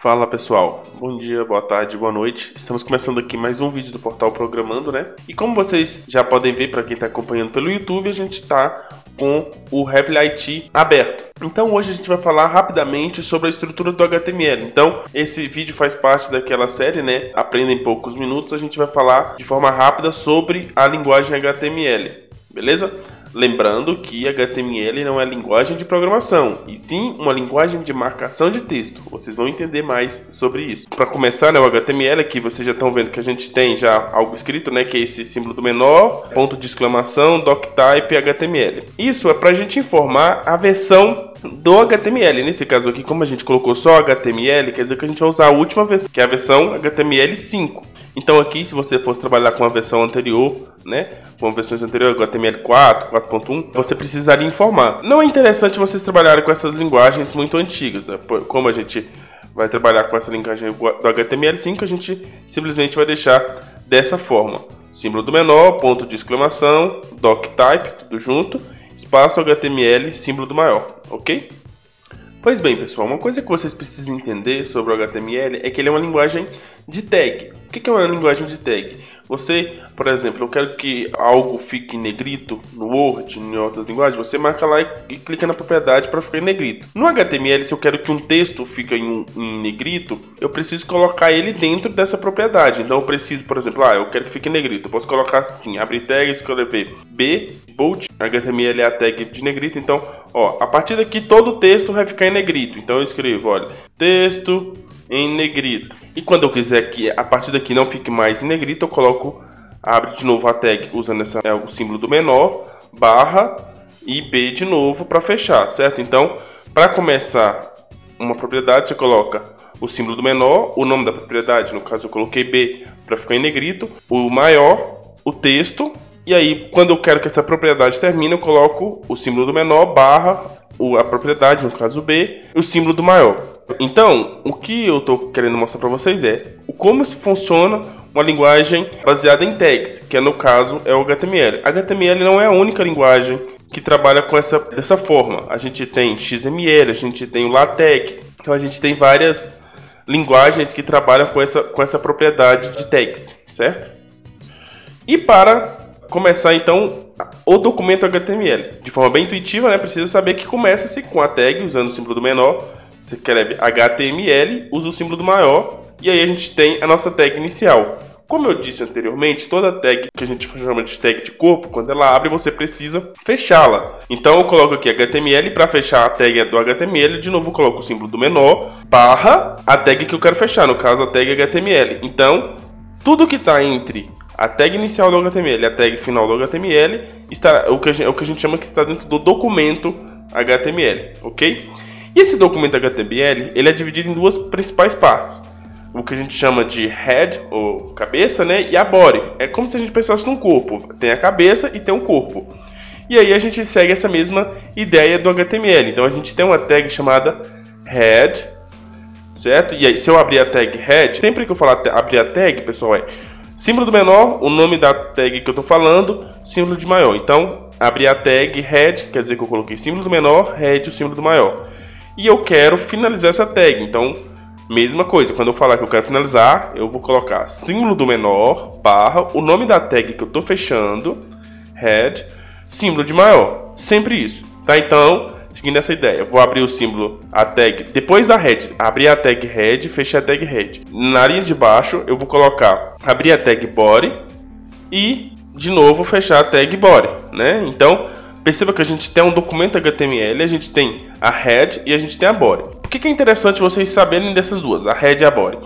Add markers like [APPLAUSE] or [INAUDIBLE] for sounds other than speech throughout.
Fala pessoal, bom dia, boa tarde, boa noite. Estamos começando aqui mais um vídeo do portal Programando, né? E como vocês já podem ver para quem está acompanhando pelo YouTube, a gente está com o Rap IT aberto. Então hoje a gente vai falar rapidamente sobre a estrutura do HTML. Então esse vídeo faz parte daquela série, né? Aprenda em poucos minutos. A gente vai falar de forma rápida sobre a linguagem HTML, beleza? Lembrando que HTML não é linguagem de programação, e sim uma linguagem de marcação de texto. Vocês vão entender mais sobre isso. Para começar, né, o HTML aqui vocês já estão vendo que a gente tem já algo escrito, né, que é esse símbolo do menor, ponto de exclamação, doctype HTML. Isso é para a gente informar a versão do HTML. Nesse caso aqui, como a gente colocou só HTML, quer dizer que a gente vai usar a última versão, que é a versão HTML5. Então aqui, se você fosse trabalhar com a versão anterior, né, com versões anteriores, HTML4, 4.1, você precisaria informar. Não é interessante vocês trabalharem com essas linguagens muito antigas, né? como a gente vai trabalhar com essa linguagem do HTML5, a gente simplesmente vai deixar dessa forma. Símbolo do menor, ponto de exclamação, doctype, tudo junto, espaço HTML, símbolo do maior, ok? Pois bem, pessoal, uma coisa que vocês precisam entender sobre o HTML é que ele é uma linguagem de tag. O que é uma linguagem de tag? Você, por exemplo, eu quero que algo fique em negrito no Word, em outras linguagens, você marca lá e, clica na propriedade para ficar em negrito. No HTML, se eu quero que um texto fique em, em, negrito, eu preciso colocar ele dentro dessa propriedade. Então eu preciso, por exemplo, ah, eu quero que fique em negrito. Eu posso colocar assim, abrir tag, escrever B, bold, HTML é a tag de negrito. Então, ó, a partir daqui todo o texto vai ficar em negrito. Então eu escrevo, olha, texto em negrito. E quando eu quiser que a partir daqui não fique mais em negrito, eu coloco, abre de novo a tag usando essa, é, o símbolo do menor, barra e B de novo para fechar, certo? Então, para começar uma propriedade, você coloca o símbolo do menor, o nome da propriedade, no caso eu coloquei B para ficar em negrito, o maior, o texto, e aí quando eu quero que essa propriedade termine, eu coloco o símbolo do menor, barra, a propriedade, no caso B, o símbolo do maior. Então, o que eu estou querendo mostrar para vocês é como funciona uma linguagem baseada em tags, que é no caso é o HTML. HTML não é a única linguagem que trabalha com essa dessa forma. A gente tem XML, a gente tem o LaTeX, então a gente tem várias linguagens que trabalham com essa, com essa propriedade de tags, certo? E para começar então o documento HTML, de forma bem intuitiva, né, precisa saber que começa-se com a tag usando o símbolo do menor você escreve HTML, usa o símbolo do maior e aí a gente tem a nossa tag inicial. Como eu disse anteriormente, toda tag que a gente chama de tag de corpo, quando ela abre, você precisa fechá-la. Então eu coloco aqui HTML para fechar a tag do HTML, de novo coloco o símbolo do menor, barra a tag que eu quero fechar, no caso a tag HTML. Então, tudo que está entre a tag inicial do HTML a tag final do HTML está o que a gente, é o que a gente chama que está dentro do documento HTML, ok? E esse documento HTML ele é dividido em duas principais partes. O que a gente chama de head, ou cabeça, né? E a body. É como se a gente pensasse num corpo. Tem a cabeça e tem um corpo. E aí a gente segue essa mesma ideia do HTML. Então a gente tem uma tag chamada head, certo? E aí se eu abrir a tag head, sempre que eu falar abrir a tag, pessoal, é símbolo do menor, o nome da tag que eu estou falando, símbolo de maior. Então, abrir a tag head, quer dizer que eu coloquei símbolo do menor, head, o símbolo do maior e eu quero finalizar essa tag. Então, mesma coisa, quando eu falar que eu quero finalizar, eu vou colocar símbolo do menor, barra, o nome da tag que eu estou fechando, head, símbolo de maior. Sempre isso, tá? Então, seguindo essa ideia, vou abrir o símbolo, a tag, depois da head, abrir a tag head, fechar a tag head. Na linha de baixo, eu vou colocar, abrir a tag body e, de novo, fechar a tag body, né? Então, Perceba que a gente tem um documento HTML, a gente tem a head e a gente tem a body. Por que, que é interessante vocês saberem dessas duas, a head e a body?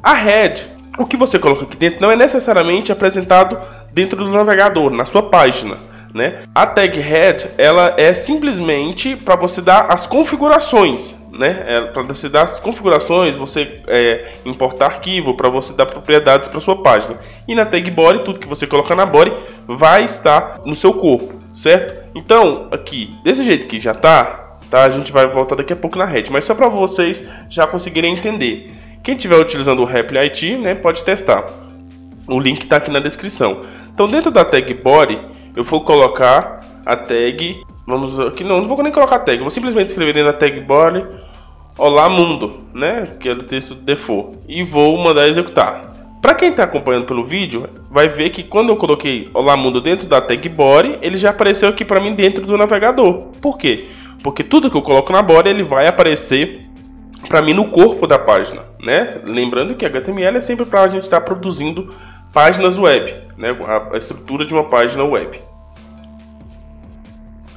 A head, o que você coloca aqui dentro não é necessariamente apresentado dentro do navegador, na sua página. Né? A tag head ela é simplesmente para você dar as configurações, né? É para você dar as configurações, você é, importar arquivo, para você dar propriedades para sua página. E na tag body, tudo que você colocar na body vai estar no seu corpo certo? Então, aqui, desse jeito que já tá, tá? A gente vai voltar daqui a pouco na rede, mas só para vocês já conseguirem entender. Quem estiver utilizando o Reply IT, né, pode testar. O link está aqui na descrição. Então, dentro da tag body, eu vou colocar a tag, vamos aqui não, não vou nem colocar a tag, vou simplesmente escrever na tag body Olá Mundo, né? Que é o texto do default. E vou mandar executar. Para quem está acompanhando pelo vídeo, vai ver que quando eu coloquei Olá Mundo dentro da tag body, ele já apareceu aqui para mim dentro do navegador. Por quê? Porque tudo que eu coloco na body, ele vai aparecer para mim no corpo da página, né? Lembrando que HTML é sempre para a gente estar tá produzindo páginas web, né? A, a estrutura de uma página web.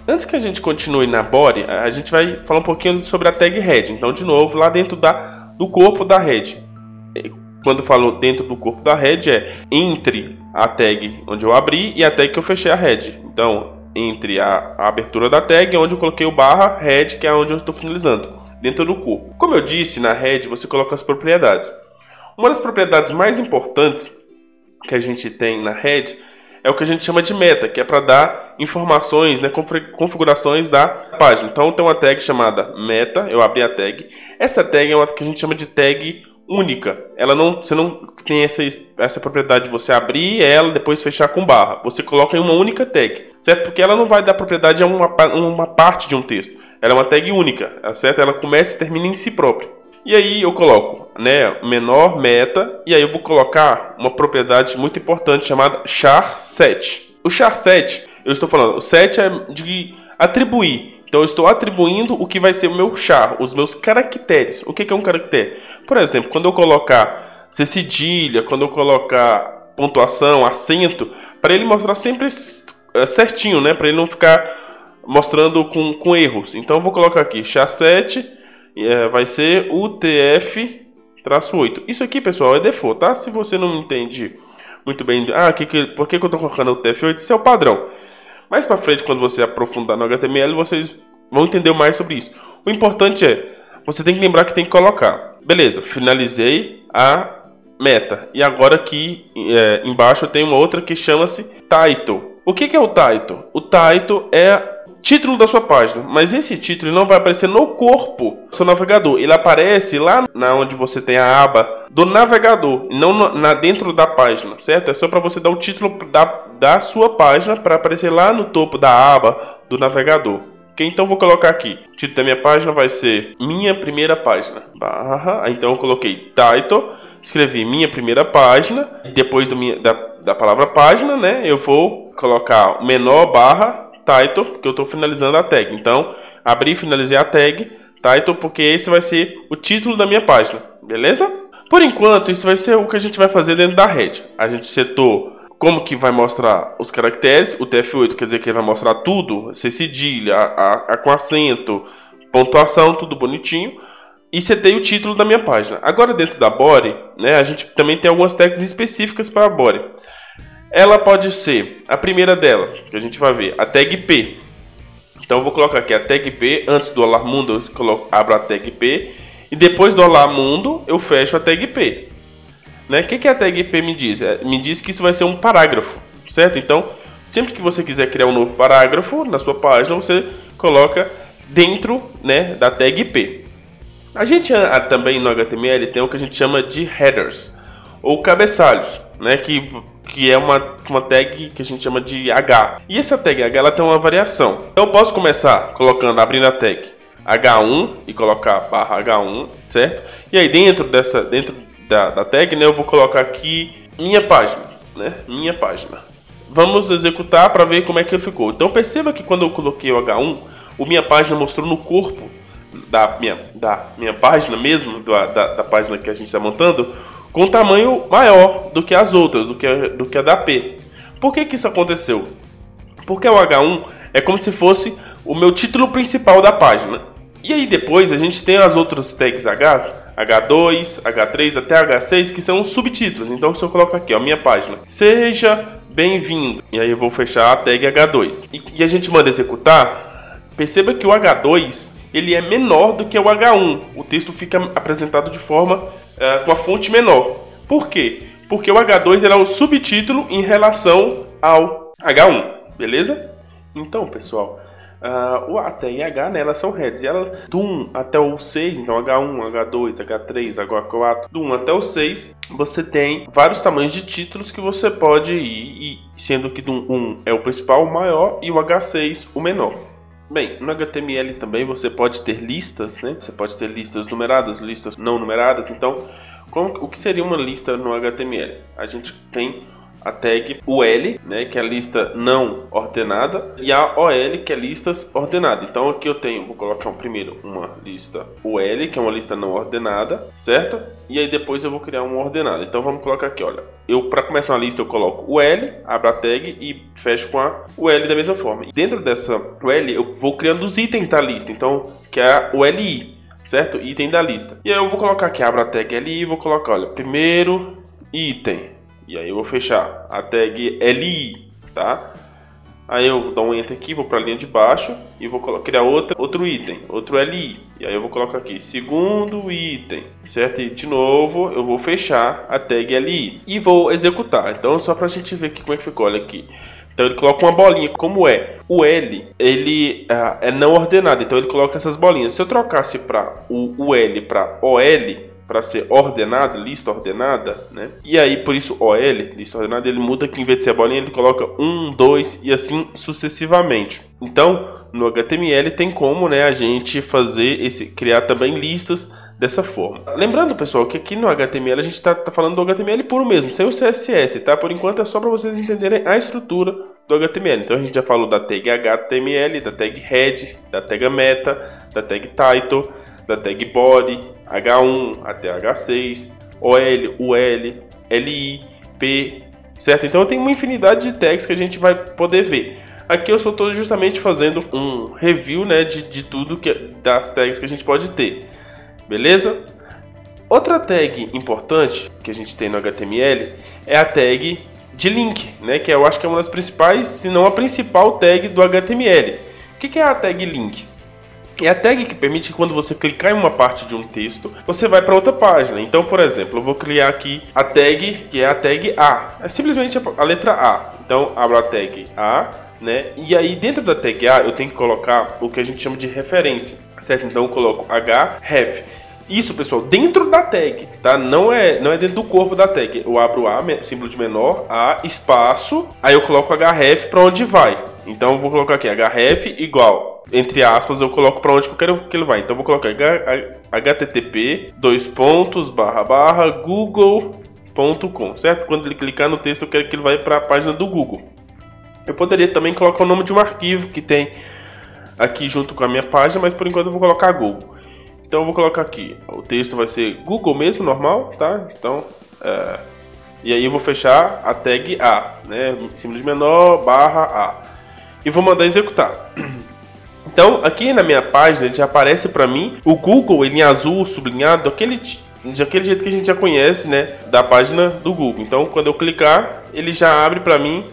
Antes que a gente continue na body, a gente vai falar um pouquinho sobre a tag head. Então, de novo, lá dentro da, do corpo da head. Quando falo dentro do corpo da head é entre a tag onde eu abri e a tag que eu fechei a head. Então, entre a, a abertura da tag onde eu coloquei o barra head, que é onde eu estou finalizando dentro do corpo. Como eu disse, na head você coloca as propriedades. Uma das propriedades mais importantes que a gente tem na head é o que a gente chama de meta, que é para dar informações, né, configurações da página. Então tem uma tag chamada meta, eu abri a tag. Essa tag é uma que a gente chama de tag única. Ela não, você não tem essa, essa propriedade de você abrir ela depois fechar com barra. Você coloca em uma única tag, certo? Porque ela não vai dar propriedade a uma, uma parte de um texto. Ela é uma tag única, certo? Ela começa e termina em si própria. E aí eu coloco, né, menor meta, e aí eu vou colocar uma propriedade muito importante chamada char set. O char set, eu estou falando, o set é de atribuir. Então eu estou atribuindo o que vai ser o meu char, os meus caracteres. O que é um caractere? Por exemplo, quando eu colocar C cedilha, quando eu colocar pontuação, acento, para ele mostrar sempre eh, certinho, né, para ele não ficar mostrando com, com erros. Então eu vou colocar aqui, char7 é, vai ser UTF-8. Isso aqui, pessoal, é default, tá? Se você não entende muito bem, ah, que, que, por que, que eu estou colocando o UTF-8? Isso é o padrão. Mais para frente, quando você aprofundar no HTML, vocês vão entender mais sobre isso. O importante é, você tem que lembrar que tem que colocar. Beleza, finalizei a meta. E agora aqui é, embaixo tenho uma outra que chama-se title. O que, que é o title? O title é título da sua página, mas esse título não vai aparecer no corpo do seu navegador. Ele aparece lá na onde você tem a aba do navegador, não na dentro da página, certo? É só para você dar o título da, da sua página para aparecer lá no topo da aba do navegador. Ok, então vou colocar aqui. O título da minha página vai ser minha primeira página. Barra. Então eu coloquei title, escrevi minha primeira página. Depois do minha, da, da palavra página, né? Eu vou colocar menor barra title, porque eu estou finalizando a tag. Então, abri e finalizei a tag title, porque esse vai ser o título da minha página, beleza? Por enquanto, isso vai ser o que a gente vai fazer dentro da rede. A gente setou como que vai mostrar os caracteres, o TF8 quer dizer que ele vai mostrar tudo, ser cedilha, a, a, com acento, pontuação, tudo bonitinho. E setei o título da minha página. Agora dentro da body, né, a gente também tem algumas tags específicas para a body. Ela pode ser a primeira delas, que a gente vai ver, a tag P. Então eu vou colocar aqui a tag P, antes do Olá Mundo eu coloco, abro a tag P, e depois do Olá Mundo eu fecho a tag P. Né? O que, que a tag P me diz? É, me diz que isso vai ser um parágrafo, certo? Então, sempre que você quiser criar um novo parágrafo na sua página, você coloca dentro né, da tag P. A gente também no HTML tem o que a gente chama de headers, ou cabeçalhos, né, que que é uma, uma tag que a gente chama de H. E essa tag H ela tem uma variação. Eu posso começar colocando, abrindo a tag H1 e colocar barra H1, certo? E aí dentro dessa, dentro da, da tag, né, eu vou colocar aqui minha página, né? Minha página. Vamos executar para ver como é que ficou. Então perceba que quando eu coloquei o H1, o minha página mostrou no corpo da minha, da minha página mesmo, da, da, da página que a gente está montando, com tamanho maior do que as outras, do que, a, do que a da P. Por que, que isso aconteceu? Porque o H1 é como se fosse o meu título principal da página. E aí depois a gente tem as outras tags Hs, H2, H3 até H6, que são os subtítulos. Então se eu coloco aqui, ó, minha página, seja bem-vindo. E aí eu vou fechar a tag H2. E, e a gente manda executar. Perceba que o H2 ele é menor do que o H1. O texto fica apresentado de forma uh, com a fonte menor. Por quê? Porque o H2 era o subtítulo em relação ao H1, beleza? Então, pessoal, uh, o até e H, né, elas são heads. E ela, do 1 até o 6, então H1, H2, H3, H4, do 1 até o 6, você tem vários tamanhos de títulos que você pode ir, sendo que do 1 é o principal, o maior, e o H6 o menor. Bem, no HTML também você pode ter listas, né? Você pode ter listas numeradas, listas não numeradas. Então, como, o que seria uma lista no HTML? A gente tem a tag UL, né, que é a lista não ordenada, e a OL, que é listas ordenadas. Então aqui eu tenho, vou colocar primeiro uma lista UL, que é uma lista não ordenada, certo? E aí depois eu vou criar uma ordenada. Então vamos colocar aqui, olha. Eu para começar uma lista eu coloco UL, abro a tag e fecho com a UL da mesma forma. Dentro dessa UL eu vou criando os itens da lista, então que é a ULI, certo? Item da lista. E aí eu vou colocar aqui, abro a tag LI e vou colocar, olha, primeiro item e aí eu vou fechar a tag LI, tá? Aí eu vou dar um enter aqui, vou para a linha de baixo e vou criar outra, outro item, outro LI. E aí eu vou colocar aqui segundo item, certo? E de novo eu vou fechar a tag LI e vou executar. Então só para a gente ver aqui como é que ficou, olha aqui. Então ele coloca uma bolinha, como é? O L, ele uh, é não ordenado, então ele coloca essas bolinhas. Se eu trocasse para o, o L para OL, para ser ordenado, lista ordenada, né? E aí, por isso, OL, lista ordenada, ele muda que em vez de ser a bolinha, ele coloca um, dois e assim sucessivamente. Então, no HTML tem como, né, a gente fazer esse, criar também listas dessa forma. Lembrando, pessoal, que aqui no HTML a gente está tá falando do HTML puro mesmo, sem o CSS, tá? Por enquanto é só para vocês entenderem a estrutura do HTML. Então a gente já falou da tag HTML, da tag head, da tag meta, da tag title, da tag body, H1 até H6, OL, UL, LI, P, certo? Então tem uma infinidade de tags que a gente vai poder ver. Aqui eu só estou justamente fazendo um review né, de, de tudo que, das tags que a gente pode ter, beleza? Outra tag importante que a gente tem no HTML é a tag de link, né, que eu acho que é uma das principais, se não a principal tag do HTML. O que é a tag link? É a tag que permite que quando você clicar em uma parte de um texto, você vai para outra página. Então, por exemplo, eu vou criar aqui a tag que é a tag A. É simplesmente a letra A. Então, abro a tag A, né? E aí dentro da tag A eu tenho que colocar o que a gente chama de referência, certo? Então eu coloco href. Isso, pessoal, dentro da tag, tá? Não é, não é dentro do corpo da tag. Eu abro A, símbolo de menor, A, espaço, aí eu coloco href para onde vai. Então eu vou colocar aqui href igual, entre aspas, eu coloco para onde eu quero que ele vai. Então eu vou colocar http dois pontos barra barra google.com, certo? Quando ele clicar no texto eu quero que ele vá para a página do Google. Eu poderia também colocar o nome de um arquivo que tem aqui junto com a minha página, mas por enquanto eu vou colocar Google. Então eu vou colocar aqui, o texto vai ser Google mesmo, normal, tá? Então, é, e aí eu vou fechar a tag A, né? Símbolo de menor barra A e vou mandar executar. [CLEARS THROAT] Então, aqui na minha página, ele já aparece para mim o Google ele em azul sublinhado, daquele, daquele jeito que a gente já conhece, né, da página do Google. Então, quando eu clicar, ele já abre para mim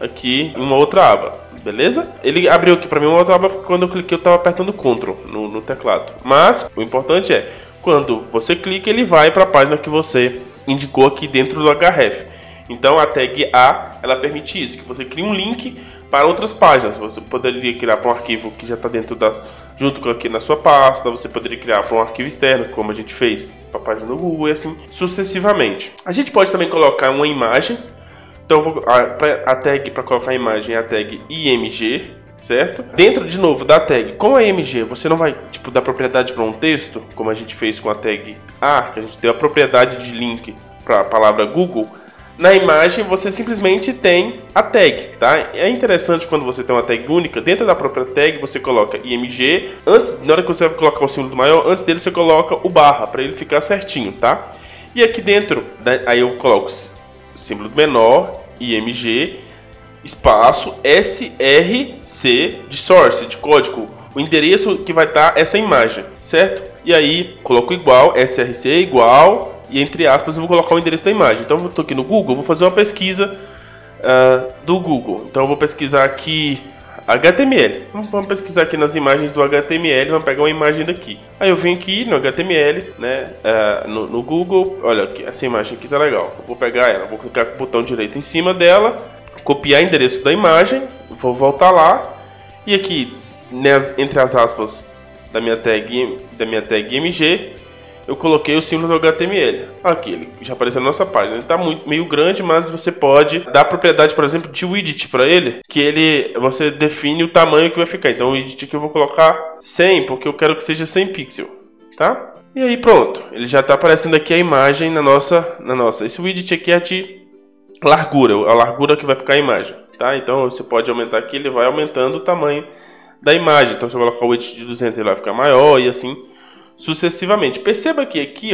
aqui uma outra aba, beleza? Ele abriu aqui para mim uma outra aba porque quando eu cliquei eu estava apertando Ctrl no, no teclado. Mas o importante é, quando você clica, ele vai para a página que você indicou aqui dentro do href. Então a tag A ela permite isso, que você cria um link para outras páginas. Você poderia criar para um arquivo que já está dentro das, junto com aqui na sua pasta. Você poderia criar para um arquivo externo, como a gente fez para a página do Google e assim sucessivamente. A gente pode também colocar uma imagem. Então vou, a, a tag para colocar a imagem é a tag img, certo? Dentro de novo da tag com a img, você não vai tipo dar propriedade para um texto, como a gente fez com a tag a, que a gente deu a propriedade de link para a palavra Google na imagem você simplesmente tem a tag, tá? É interessante quando você tem uma tag única, dentro da própria tag você coloca img, antes, na hora que você vai colocar o símbolo maior, antes dele você coloca o barra, para ele ficar certinho, tá? E aqui dentro, né, aí eu coloco símbolo menor, img, espaço, src de source, de código, o endereço que vai estar essa imagem, certo? E aí coloco igual, src igual e entre aspas eu vou colocar o endereço da imagem. Então eu estou aqui no Google, vou fazer uma pesquisa uh, do Google. Então eu vou pesquisar aqui HTML. Vamos pesquisar aqui nas imagens do HTML, vamos pegar uma imagem daqui. Aí eu venho aqui no HTML, né, uh, no, no, Google, olha aqui, essa imagem aqui tá legal. Vou pegar ela, vou clicar com o botão direito em cima dela, copiar o endereço da imagem, vou voltar lá e aqui, né, entre as aspas da minha tag, da minha tag MG, eu coloquei o símbolo do HTML. Aqui, ele já apareceu na nossa página. Ele está muito, meio grande, mas você pode dar propriedade, por exemplo, de widget para ele, que ele você define o tamanho que vai ficar. Então o widget que eu vou colocar 100, porque eu quero que seja 100 pixels, tá? E aí pronto, ele já está aparecendo aqui a imagem na nossa, na nossa. Esse widget aqui é de largura, a largura que vai ficar a imagem, tá? Então você pode aumentar aqui, ele vai aumentando o tamanho da imagem. Então se eu colocar o widget de 200, ele vai ficar maior e assim sucessivamente. Perceba que aqui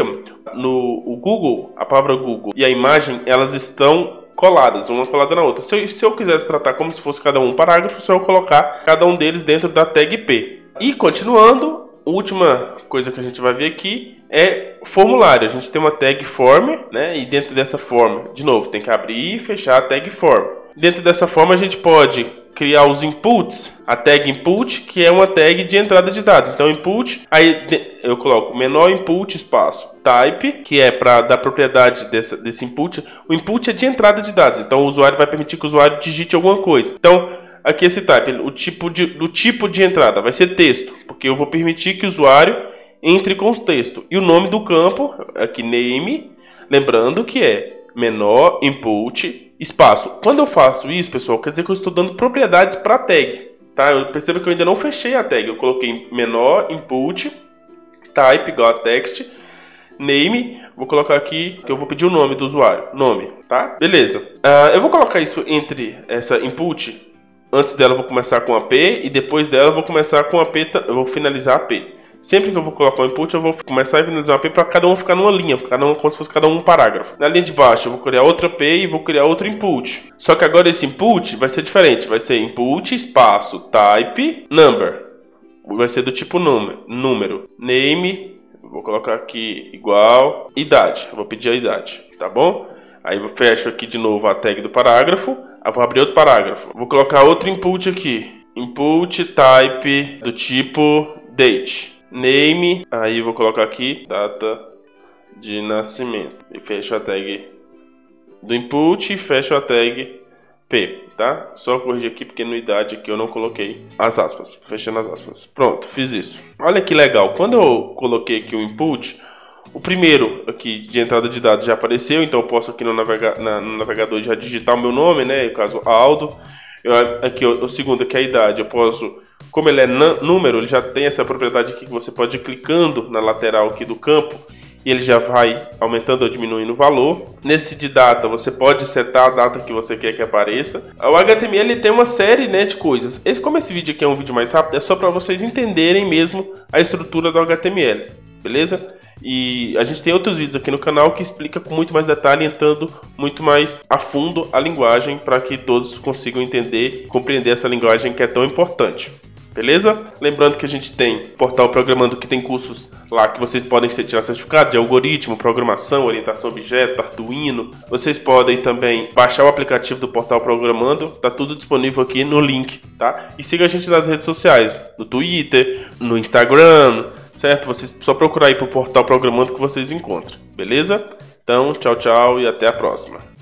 no Google, a palavra Google e a imagem, elas estão coladas, uma colada na outra. Se eu, se eu quisesse tratar como se fosse cada um um parágrafo, só eu colocar cada um deles dentro da tag P. E continuando, última coisa que a gente vai ver aqui é formulário. A gente tem uma tag form, né? E dentro dessa form, de novo, tem que abrir e fechar a tag form. Dentro dessa forma a gente pode criar os inputs, a tag input, que é uma tag de entrada de dados. Então, input, aí eu coloco menor input espaço type, que é para dar propriedade desse, desse input. O input é de entrada de dados, então o usuário vai permitir que o usuário digite alguma coisa. Então, aqui esse type, o tipo de, do tipo de entrada vai ser texto, porque eu vou permitir que o usuário entre com o texto. E o nome do campo, aqui name, lembrando que é menor input espaço. Quando eu faço isso, pessoal, quer dizer que eu estou dando propriedades para a tag. Tá? Eu percebo que eu ainda não fechei a tag. Eu coloquei menor input, type igual a text, name, vou colocar aqui que eu vou pedir o nome do usuário, nome, tá? Beleza. Uh, eu vou colocar isso entre essa input. Antes dela eu vou começar com a P e depois dela eu vou começar com a P, eu vou finalizar a P. Sempre que eu vou colocar um input, eu vou começar a finalizar uma P para cada um ficar numa linha, cada um como se fosse cada um um parágrafo. Na linha de baixo, eu vou criar outra P e vou criar outro input. Só que agora esse input vai ser diferente, vai ser input espaço type number. Vai ser do tipo número. Name, vou colocar aqui igual idade. Vou pedir a idade, tá bom? Aí eu fecho aqui de novo a tag do parágrafo. Eu vou abrir outro parágrafo. Vou colocar outro input aqui. Input type do tipo date name, aí vou colocar aqui data de nascimento e fecho a tag do input e fecho a tag P, tá? Só corrigir aqui porque no idade aqui eu não coloquei as aspas, fechando as aspas. Pronto, fiz isso. Olha que legal, quando eu coloquei aqui o input, o primeiro aqui de entrada de dados já apareceu, então eu posso aqui no, navega na, no navegador já digitar o meu nome, né? No caso Aldo. Aqui o, segundo aqui é a idade, eu posso como ele é número, ele já tem essa propriedade aqui que você pode ir clicando na lateral aqui do campo e ele já vai aumentando ou diminuindo o valor. Nesse de data, você pode setar a data que você quer que apareça. O HTML tem uma série né, de coisas. Esse, como esse vídeo aqui é um vídeo mais rápido, é só para vocês entenderem mesmo a estrutura do HTML, beleza? E a gente tem outros vídeos aqui no canal que explica com muito mais detalhe, entrando muito mais a fundo a linguagem para que todos consigam entender e compreender essa linguagem que é tão importante beleza? Lembrando que a gente tem portal programando que tem cursos lá que vocês podem tirar certificado de algoritmo, programação, orientação a objeto, Arduino. Vocês podem também baixar o aplicativo do portal programando, tá tudo disponível aqui no link, tá? E siga a gente nas redes sociais, no Twitter, no Instagram, certo? Vocês só procurar aí pro portal programando que vocês encontram, beleza? Então, tchau, tchau e até a próxima.